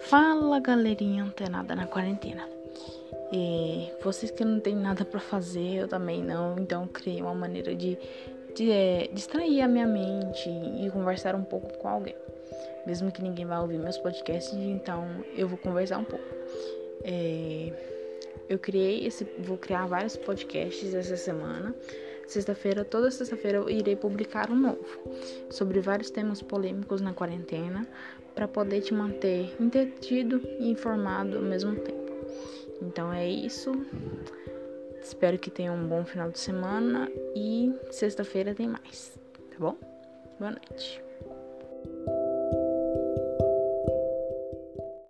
Fala galerinha antenada na quarentena. E vocês que não tem nada para fazer, eu também não, então criei uma maneira de, de é, distrair a minha mente e conversar um pouco com alguém. Mesmo que ninguém vá ouvir meus podcasts, então eu vou conversar um pouco. É, eu criei esse, vou criar vários podcasts essa semana. Sexta-feira, toda sexta-feira eu irei publicar um novo sobre vários temas polêmicos na quarentena para poder te manter entretido e informado ao mesmo tempo. Então é isso. Espero que tenha um bom final de semana e sexta-feira tem mais, tá bom? Boa noite.